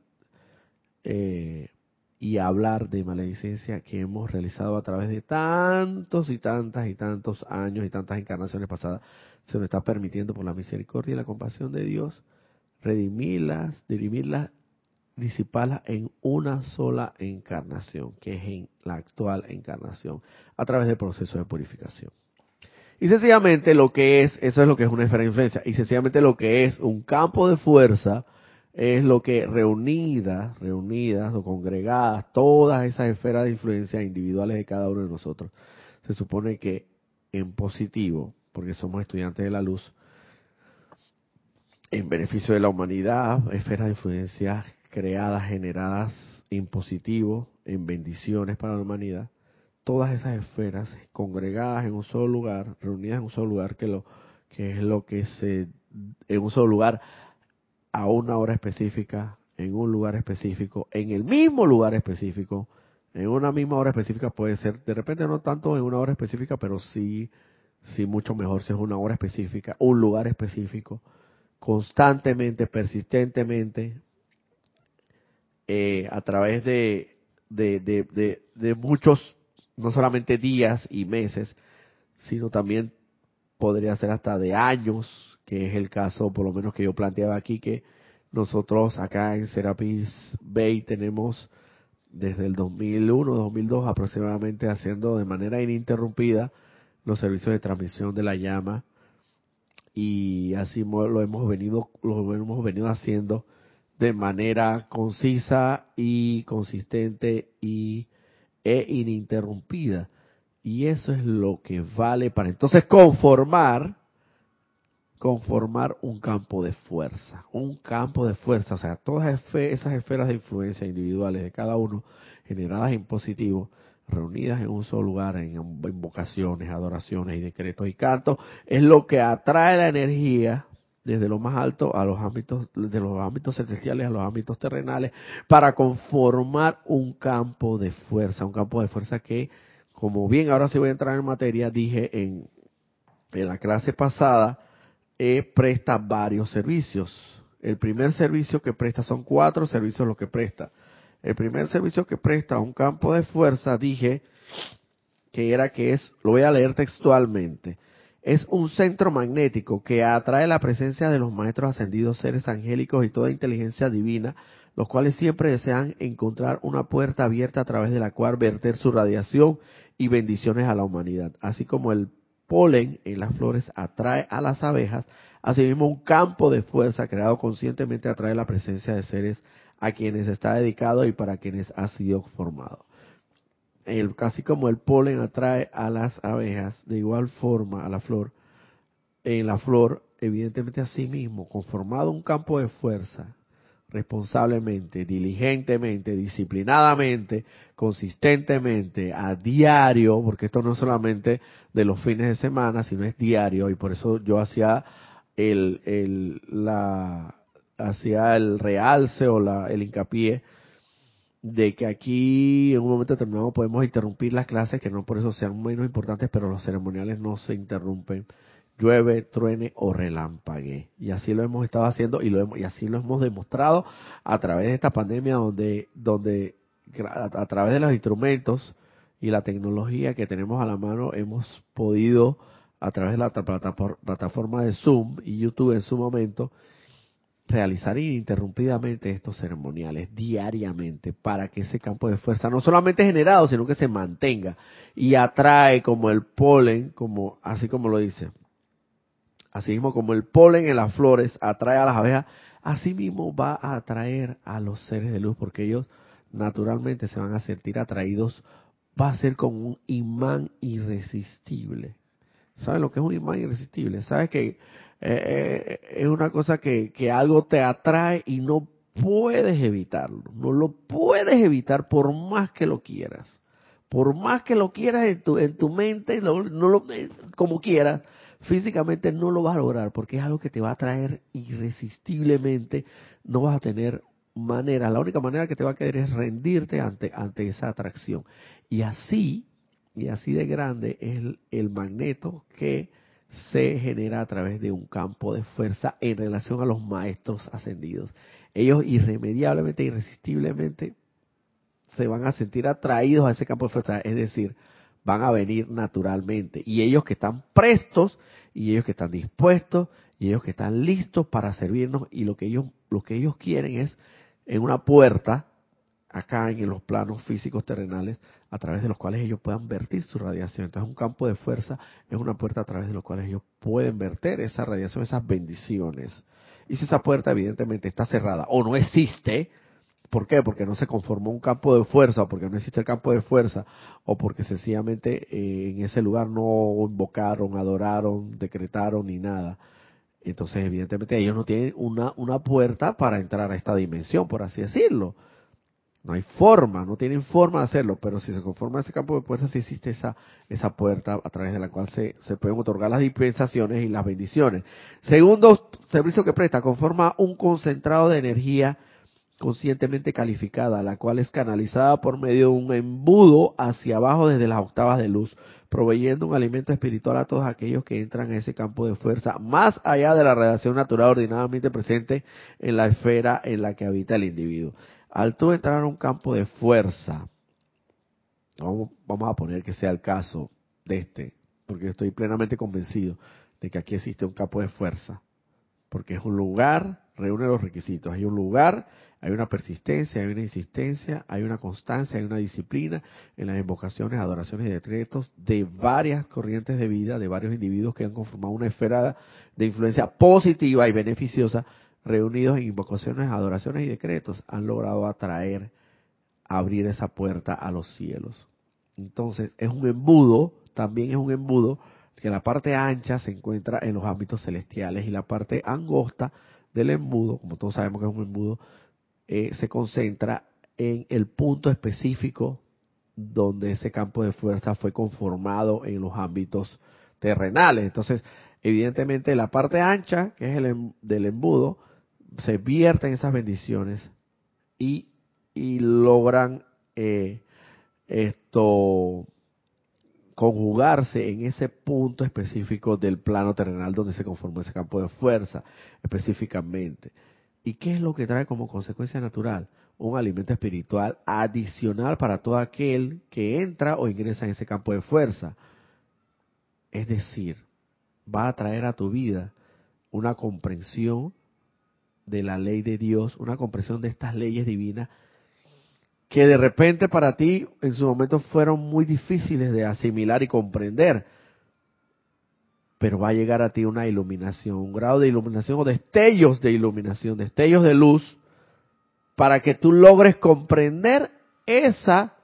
eh, y hablar de maledicencia que hemos realizado a través de tantos y tantas y tantos años y tantas encarnaciones pasadas, se nos está permitiendo por la misericordia y la compasión de Dios redimirlas, dirimirlas, disiparlas en una sola encarnación, que es en la actual encarnación, a través del proceso de purificación. Y sencillamente lo que es, eso es lo que es una esfera de influencia, y sencillamente lo que es un campo de fuerza, es lo que reunidas, reunidas o congregadas, todas esas esferas de influencia individuales de cada uno de nosotros, se supone que en positivo, porque somos estudiantes de la luz, en beneficio de la humanidad, esferas de influencia creadas, generadas impositivo, en bendiciones para la humanidad, todas esas esferas congregadas en un solo lugar, reunidas en un solo lugar, que lo que es lo que se en un solo lugar a una hora específica, en un lugar específico, en el mismo lugar específico, en una misma hora específica puede ser, de repente no tanto en una hora específica, pero sí, sí mucho mejor si es una hora específica, un lugar específico, constantemente, persistentemente, eh, a través de, de, de, de, muchos, no solamente días y meses, sino también podría ser hasta de años, que es el caso, por lo menos que yo planteaba aquí, que nosotros acá en Serapis Bay tenemos desde el 2001, 2002 aproximadamente haciendo de manera ininterrumpida los servicios de transmisión de la llama. Y así lo hemos venido lo hemos venido haciendo de manera concisa y consistente y e ininterrumpida. Y eso es lo que vale para entonces conformar conformar un campo de fuerza, un campo de fuerza, o sea, todas esas esferas de influencia individuales de cada uno, generadas en positivo, reunidas en un solo lugar, en invocaciones, adoraciones y decretos y cantos, es lo que atrae la energía desde lo más alto a los ámbitos, de los ámbitos celestiales a los ámbitos terrenales, para conformar un campo de fuerza, un campo de fuerza que, como bien ahora sí voy a entrar en materia, dije en, en la clase pasada, eh, presta varios servicios. El primer servicio que presta son cuatro servicios los que presta. El primer servicio que presta un campo de fuerza, dije que era que es, lo voy a leer textualmente, es un centro magnético que atrae la presencia de los maestros ascendidos, seres angélicos y toda inteligencia divina, los cuales siempre desean encontrar una puerta abierta a través de la cual verter su radiación y bendiciones a la humanidad, así como el polen en las flores atrae a las abejas, asimismo un campo de fuerza creado conscientemente atrae la presencia de seres a quienes está dedicado y para quienes ha sido formado. El, casi como el polen atrae a las abejas, de igual forma a la flor, en la flor, evidentemente a sí mismo, conformado un campo de fuerza, responsablemente, diligentemente, disciplinadamente, consistentemente, a diario, porque esto no es solamente de los fines de semana, sino es diario, y por eso yo hacía el, el, la, hacía el realce o la, el hincapié de que aquí en un momento determinado podemos interrumpir las clases, que no por eso sean menos importantes, pero los ceremoniales no se interrumpen llueve, truene o relámpague. Y así lo hemos estado haciendo y, lo hemos, y así lo hemos demostrado a través de esta pandemia donde, donde a, través de los instrumentos y la tecnología que tenemos a la mano hemos podido a través de la plataforma de Zoom y YouTube en su momento realizar ininterrumpidamente estos ceremoniales diariamente para que ese campo de fuerza no solamente generado sino que se mantenga y atrae como el polen como así como lo dice Así mismo como el polen en las flores atrae a las abejas, así mismo va a atraer a los seres de luz, porque ellos naturalmente se van a sentir atraídos, va a ser como un imán irresistible. ¿Sabes lo que es un imán irresistible? ¿Sabes que eh, eh, es una cosa que, que algo te atrae y no puedes evitarlo? No lo puedes evitar por más que lo quieras. Por más que lo quieras en tu, en tu mente, no, no lo, como quieras, físicamente no lo vas a lograr porque es algo que te va a traer irresistiblemente, no vas a tener manera, la única manera que te va a querer es rendirte ante, ante esa atracción. Y así, y así de grande es el, el magneto que se genera a través de un campo de fuerza en relación a los maestros ascendidos. Ellos irremediablemente, irresistiblemente se van a sentir atraídos a ese campo de fuerza, es decir, van a venir naturalmente. Y ellos que están prestos, y ellos que están dispuestos, y ellos que están listos para servirnos, y lo que ellos, lo que ellos quieren es en una puerta, acá en los planos físicos terrenales, a través de los cuales ellos puedan vertir su radiación. Entonces un campo de fuerza es una puerta a través de los cuales ellos pueden verter esa radiación, esas bendiciones. Y si esa puerta evidentemente está cerrada o no existe, ¿Por qué? Porque no se conformó un campo de fuerza, porque no existe el campo de fuerza, o porque sencillamente eh, en ese lugar no invocaron, adoraron, decretaron ni nada. Entonces, evidentemente, ellos no tienen una, una puerta para entrar a esta dimensión, por así decirlo. No hay forma, no tienen forma de hacerlo, pero si se conforma ese campo de fuerza, sí existe esa, esa puerta a través de la cual se, se pueden otorgar las dispensaciones y las bendiciones. Segundo servicio que presta, conforma un concentrado de energía conscientemente calificada, la cual es canalizada por medio de un embudo hacia abajo desde las octavas de luz, proveyendo un alimento espiritual a todos aquellos que entran en ese campo de fuerza, más allá de la radiación natural ordinadamente presente en la esfera en la que habita el individuo. Al tú entrar a un campo de fuerza, vamos, vamos a poner que sea el caso de este, porque estoy plenamente convencido de que aquí existe un campo de fuerza, porque es un lugar, reúne los requisitos, hay un lugar hay una persistencia, hay una insistencia, hay una constancia, hay una disciplina en las invocaciones, adoraciones y decretos de varias corrientes de vida, de varios individuos que han conformado una esfera de influencia positiva y beneficiosa, reunidos en invocaciones, adoraciones y decretos, han logrado atraer, abrir esa puerta a los cielos. Entonces, es un embudo, también es un embudo, que la parte ancha se encuentra en los ámbitos celestiales y la parte angosta del embudo, como todos sabemos que es un embudo, eh, se concentra en el punto específico donde ese campo de fuerza fue conformado en los ámbitos terrenales. Entonces, evidentemente, la parte ancha, que es el em, del embudo, se vierten esas bendiciones y, y logran eh, esto conjugarse en ese punto específico del plano terrenal donde se conformó ese campo de fuerza específicamente. ¿Y qué es lo que trae como consecuencia natural? Un alimento espiritual adicional para todo aquel que entra o ingresa en ese campo de fuerza. Es decir, va a traer a tu vida una comprensión de la ley de Dios, una comprensión de estas leyes divinas que de repente para ti en su momento fueron muy difíciles de asimilar y comprender pero va a llegar a ti una iluminación, un grado de iluminación o destellos de iluminación, destellos de luz, para que tú logres comprender esa,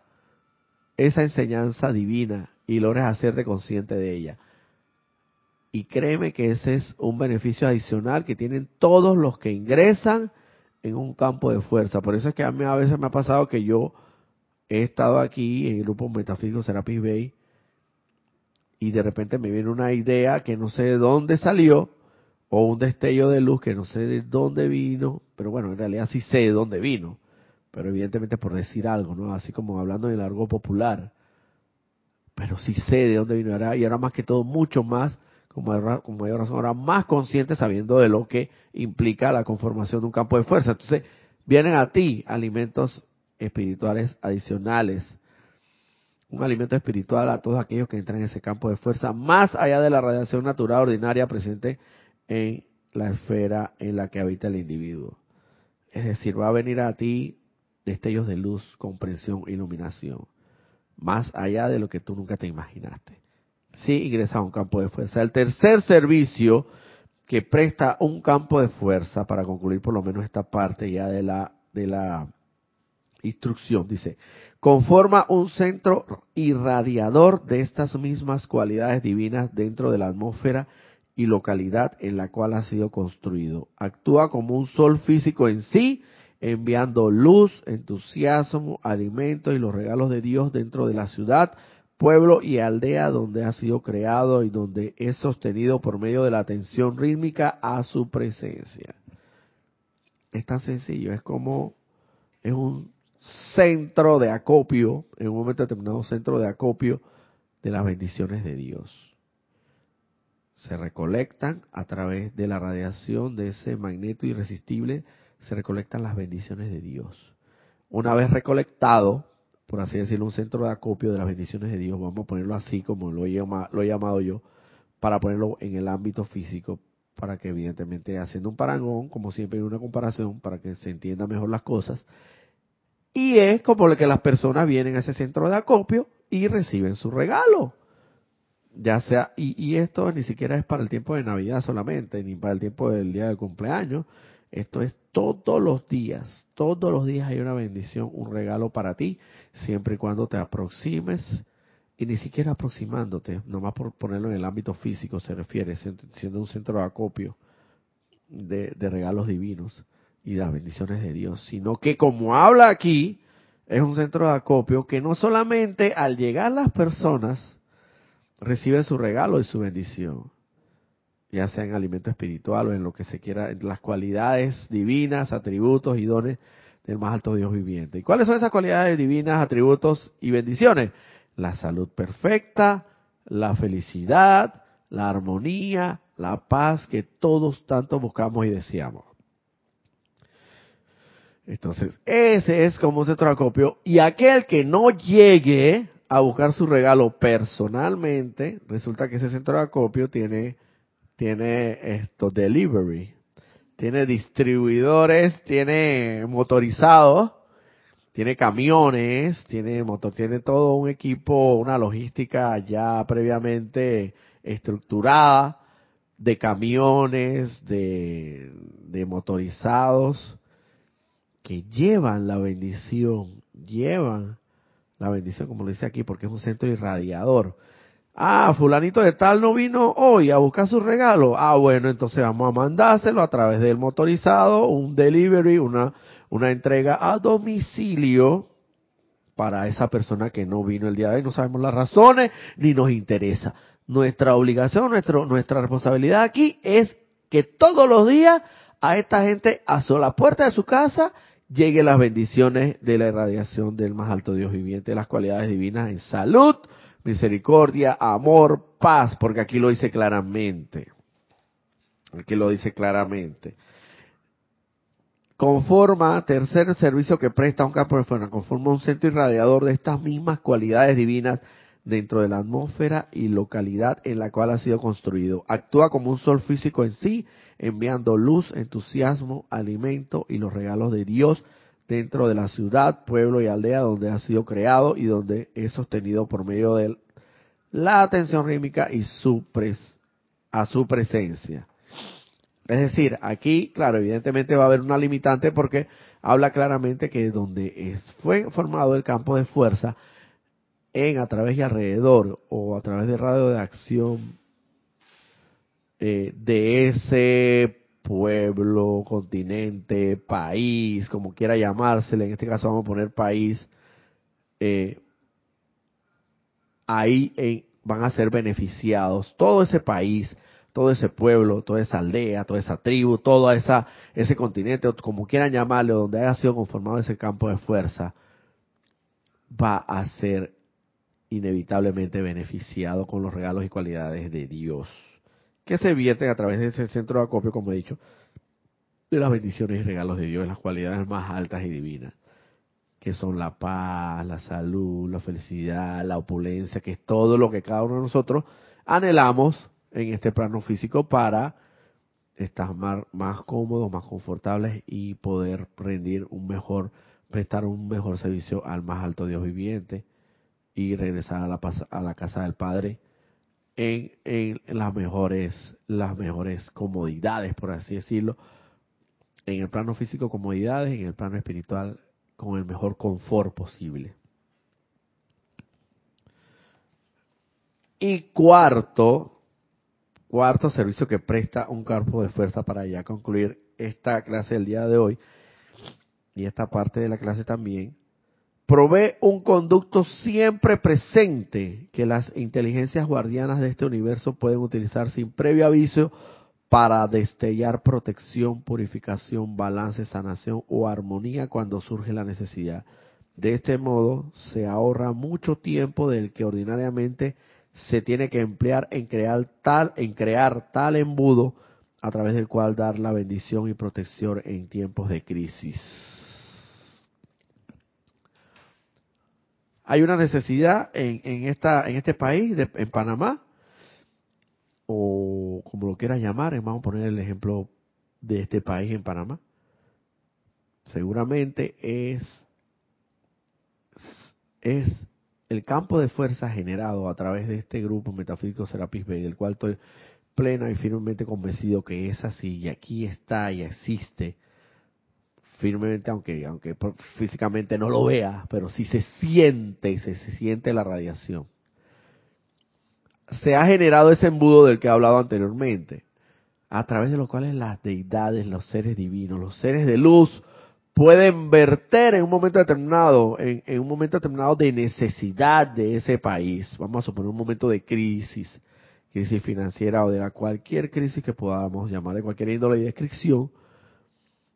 esa enseñanza divina y logres hacerte consciente de ella. Y créeme que ese es un beneficio adicional que tienen todos los que ingresan en un campo de fuerza. Por eso es que a mí a veces me ha pasado que yo he estado aquí en el grupo Metafísico Serapis Bay y de repente me viene una idea que no sé de dónde salió, o un destello de luz que no sé de dónde vino, pero bueno, en realidad sí sé de dónde vino, pero evidentemente por decir algo, ¿no? Así como hablando en el algo popular, pero sí sé de dónde vino, y ahora más que todo, mucho más, como mayor razón, ahora más consciente sabiendo de lo que implica la conformación de un campo de fuerza. Entonces, vienen a ti alimentos espirituales adicionales un alimento espiritual a todos aquellos que entran en ese campo de fuerza, más allá de la radiación natural ordinaria presente en la esfera en la que habita el individuo. Es decir, va a venir a ti destellos de luz, comprensión, iluminación, más allá de lo que tú nunca te imaginaste. Si sí, ingresa a un campo de fuerza. El tercer servicio que presta un campo de fuerza, para concluir por lo menos esta parte ya de la, de la instrucción, dice, conforma un centro irradiador de estas mismas cualidades divinas dentro de la atmósfera y localidad en la cual ha sido construido. Actúa como un sol físico en sí, enviando luz, entusiasmo, alimento y los regalos de Dios dentro de la ciudad, pueblo y aldea donde ha sido creado y donde es sostenido por medio de la atención rítmica a su presencia. Es tan sencillo, es como es un centro de acopio, en un momento determinado centro de acopio de las bendiciones de Dios. Se recolectan a través de la radiación de ese magneto irresistible, se recolectan las bendiciones de Dios. Una vez recolectado, por así decirlo, un centro de acopio de las bendiciones de Dios, vamos a ponerlo así como lo he, llamado yo, para ponerlo en el ámbito físico, para que evidentemente haciendo un parangón, como siempre en una comparación, para que se entiendan mejor las cosas, y es como que las personas vienen a ese centro de acopio y reciben su regalo. Ya sea, y, esto ni siquiera es para el tiempo de Navidad solamente, ni para el tiempo del día del cumpleaños. Esto es todos los días. Todos los días hay una bendición, un regalo para ti, siempre y cuando te aproximes y ni siquiera aproximándote, nomás por ponerlo en el ámbito físico se refiere, siendo un centro de acopio de regalos divinos y las bendiciones de Dios, sino que como habla aquí, es un centro de acopio que no solamente al llegar las personas reciben su regalo y su bendición, ya sea en alimento espiritual o en lo que se quiera, en las cualidades divinas, atributos y dones del más alto Dios viviente. ¿Y cuáles son esas cualidades divinas, atributos y bendiciones? La salud perfecta, la felicidad, la armonía, la paz que todos tanto buscamos y deseamos. Entonces, ese es como un centro. Y aquel que no llegue a buscar su regalo personalmente, resulta que ese centro de acopio tiene, tiene esto, delivery, tiene distribuidores, tiene motorizados, tiene camiones, tiene motor, tiene todo un equipo, una logística ya previamente estructurada de camiones, de, de motorizados que llevan la bendición, llevan la bendición, como lo dice aquí, porque es un centro irradiador. Ah, fulanito de tal no vino hoy a buscar su regalo. Ah, bueno, entonces vamos a mandárselo a través del motorizado, un delivery, una, una entrega a domicilio para esa persona que no vino el día de hoy. No sabemos las razones ni nos interesa. Nuestra obligación, nuestro, nuestra responsabilidad aquí es que todos los días a esta gente a la puerta de su casa llegue las bendiciones de la irradiación del más alto Dios viviente, las cualidades divinas en salud, misericordia, amor, paz, porque aquí lo dice claramente. Aquí lo dice claramente. Conforma, tercer servicio que presta un campo de fuerza, conforma un centro irradiador de estas mismas cualidades divinas dentro de la atmósfera y localidad en la cual ha sido construido. Actúa como un sol físico en sí, enviando luz, entusiasmo, alimento y los regalos de Dios dentro de la ciudad, pueblo y aldea donde ha sido creado y donde es sostenido por medio de la atención rítmica y su a su presencia. Es decir, aquí, claro, evidentemente va a haber una limitante porque habla claramente que donde es, fue formado el campo de fuerza, en, a través y alrededor, o a través de radio de acción eh, de ese pueblo, continente, país, como quiera llamársele, en este caso vamos a poner país, eh, ahí van a ser beneficiados todo ese país, todo ese pueblo, toda esa aldea, toda esa tribu, todo esa, ese continente, como quieran llamarlo, donde haya sido conformado ese campo de fuerza, va a ser inevitablemente beneficiado con los regalos y cualidades de Dios, que se vierten a través de ese centro de acopio, como he dicho, de las bendiciones y regalos de Dios, las cualidades más altas y divinas, que son la paz, la salud, la felicidad, la opulencia, que es todo lo que cada uno de nosotros anhelamos en este plano físico para estar más, cómodos, más confortables y poder rendir un mejor, prestar un mejor servicio al más alto Dios viviente y regresar a la, a la casa del Padre en, en, las mejores las mejores comodidades, por así decirlo, en el plano físico comodidades, en el plano espiritual con el mejor confort posible. Y cuarto, cuarto servicio que presta un campo de fuerza para ya concluir esta clase del día de hoy y esta parte de la clase también, provee un conducto siempre presente que las inteligencias guardianas de este universo pueden utilizar sin previo aviso para destellar protección, purificación, balance, sanación o armonía cuando surge la necesidad. De este modo se ahorra mucho tiempo del que ordinariamente se tiene que emplear en crear tal, en crear tal embudo a través del cual dar la bendición y protección en tiempos de crisis. Hay una necesidad en, en, esta, en este país, en Panamá, o como lo quieras llamar, vamos a poner el ejemplo de este país en Panamá. Seguramente es, es el campo de fuerza generado a través de este grupo metafísico Serapis Bay, del cual estoy plena y firmemente convencido que es así y aquí está y existe firmemente, aunque, aunque físicamente no lo vea, pero sí se siente, se, se siente la radiación. Se ha generado ese embudo del que he hablado anteriormente, a través de los cuales las deidades, los seres divinos, los seres de luz, pueden verter en un momento determinado, en, un momento determinado de necesidad de ese país. Vamos a suponer un momento de crisis, crisis financiera o de la cualquier crisis que podamos llamar de cualquier índole y descripción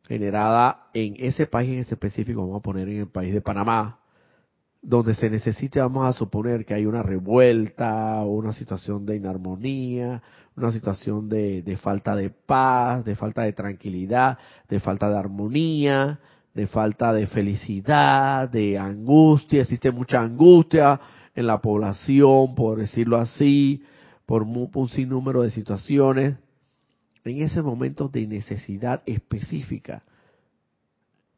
generada en ese país en específico, vamos a poner en el país de Panamá, donde se necesite, vamos a suponer que hay una revuelta, una situación de inarmonía, una situación de, de, falta de paz, de falta de tranquilidad, de falta de armonía, de falta de felicidad, de angustia, existe mucha angustia en la población, por decirlo así, por un sinnúmero de situaciones, en ese momento de necesidad específica,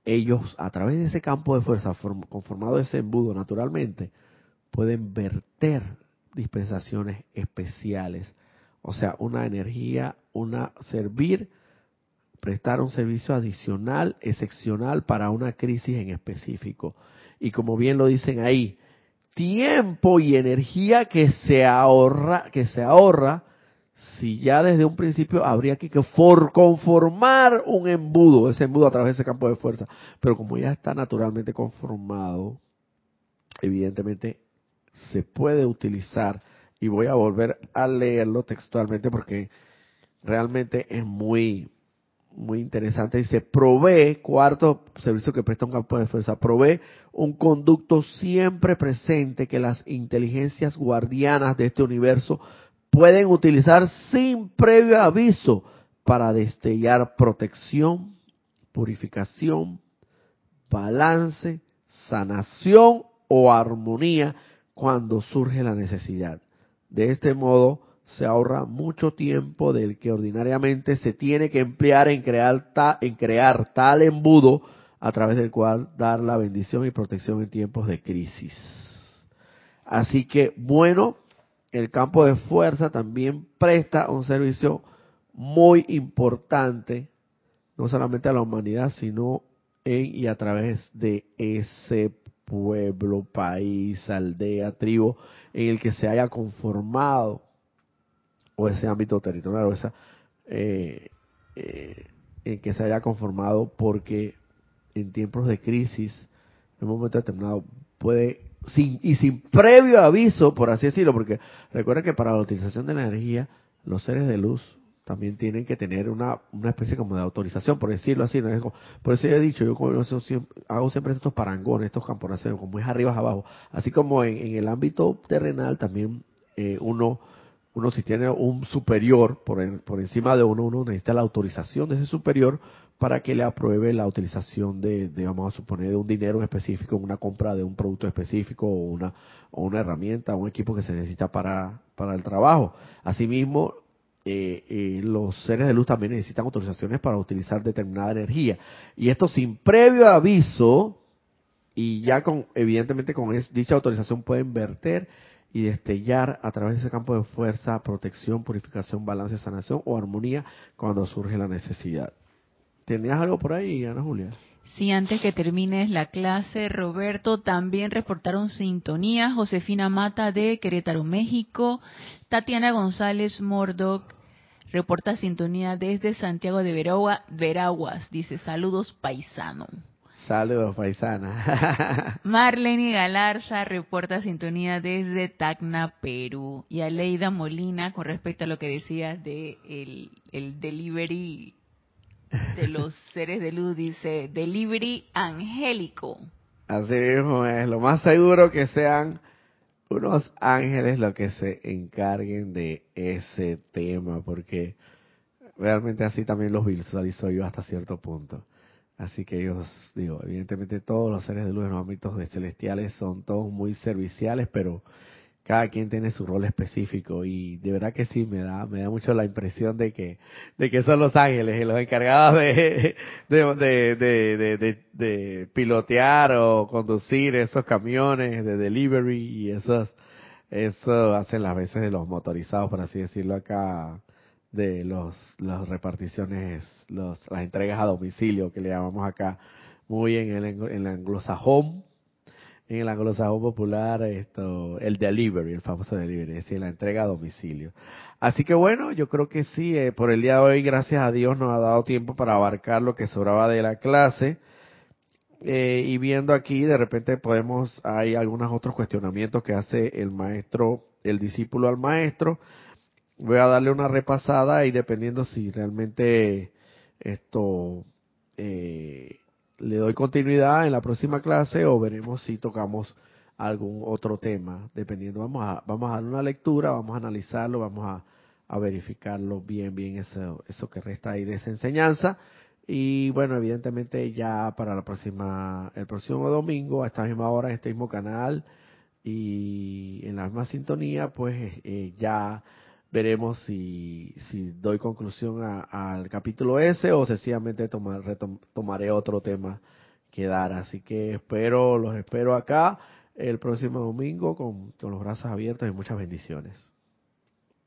ellos a través de ese campo de fuerza conformado ese embudo naturalmente, pueden verter dispensaciones especiales, o sea, una energía, una servir, prestar un servicio adicional, excepcional para una crisis en específico. Y como bien lo dicen ahí, tiempo y energía que se ahorra, que se ahorra si ya desde un principio habría que, conformar un embudo, ese embudo a través de ese campo de fuerza. Pero como ya está naturalmente conformado, evidentemente se puede utilizar, y voy a volver a leerlo textualmente porque realmente es muy, muy interesante. Dice, provee, cuarto servicio que presta un campo de fuerza, provee un conducto siempre presente que las inteligencias guardianas de este universo pueden utilizar sin previo aviso para destellar protección, purificación, balance, sanación o armonía cuando surge la necesidad. De este modo se ahorra mucho tiempo del que ordinariamente se tiene que emplear en crear, en crear tal embudo a través del cual dar la bendición y protección en tiempos de crisis. Así que, bueno, el campo de fuerza también presta un servicio muy importante, no solamente a la humanidad, sino en y a través de ese pueblo, país, aldea, tribu, en el que se haya conformado, o ese ámbito territorial, o esa, eh, eh, en que se haya conformado, porque en tiempos de crisis, en un momento determinado, puede sin, y sin previo aviso, por así decirlo, porque recuerden que para la utilización de la energía, los seres de luz también tienen que tener una, una especie como de autorización, por decirlo así. ¿no? Es por eso he dicho, yo hago siempre estos parangones, estos camporaceos, como es arriba abajo. Así como en, en el ámbito terrenal también eh, uno, uno si tiene un superior por, por encima de uno, uno necesita la autorización de ese superior para que le apruebe la utilización de, vamos a suponer, de un dinero específico, una compra de un producto específico o una, o una herramienta, un equipo que se necesita para, para el trabajo. Asimismo, eh, eh, los seres de luz también necesitan autorizaciones para utilizar determinada energía. Y esto sin previo aviso, y ya con, evidentemente con dicha autorización pueden verter y destellar a través de ese campo de fuerza, protección, purificación, balance, sanación o armonía cuando surge la necesidad. ¿Tenías algo por ahí, Ana Julia? Sí, antes que termines la clase, Roberto, también reportaron sintonía. Josefina Mata de Querétaro, México. Tatiana González Mordoc reporta sintonía desde Santiago de Veraguas. Dice, saludos paisano. Saludos paisana. Marlene Galarza reporta sintonía desde Tacna, Perú. Y Aleida Molina, con respecto a lo que decías de el, el delivery de los seres de luz dice delivery angélico. Así mismo es, lo más seguro que sean unos ángeles los que se encarguen de ese tema, porque realmente así también los visualizo yo hasta cierto punto. Así que ellos, digo, evidentemente todos los seres de luz en los ámbitos celestiales son todos muy serviciales, pero cada quien tiene su rol específico y de verdad que sí me da me da mucho la impresión de que de que son los ángeles los encargados de de, de, de, pilotear o conducir esos camiones de delivery y esos eso hacen las veces de los motorizados por así decirlo acá de los las reparticiones los las entregas a domicilio que le llamamos acá muy en el en el anglosajón en el anglosajón popular esto el delivery, el famoso delivery, es decir, la entrega a domicilio. Así que bueno, yo creo que sí, eh, por el día de hoy, gracias a Dios, nos ha dado tiempo para abarcar lo que sobraba de la clase. eh, y viendo aquí, de repente podemos, hay algunos otros cuestionamientos que hace el maestro, el discípulo al maestro. Voy a darle una repasada y dependiendo si realmente esto eh, le doy continuidad en la próxima clase o veremos si tocamos algún otro tema, dependiendo, vamos a, vamos a dar una lectura, vamos a analizarlo, vamos a, a verificarlo bien, bien eso, eso que resta ahí de esa enseñanza. Y bueno, evidentemente ya para la próxima, el próximo domingo, a esta misma hora, en este mismo canal y en la misma sintonía, pues eh, ya veremos si, si doy conclusión al capítulo S o sencillamente tomar, tomaré otro tema que dar. Así que espero, los espero acá el próximo domingo con, con los brazos abiertos y muchas bendiciones.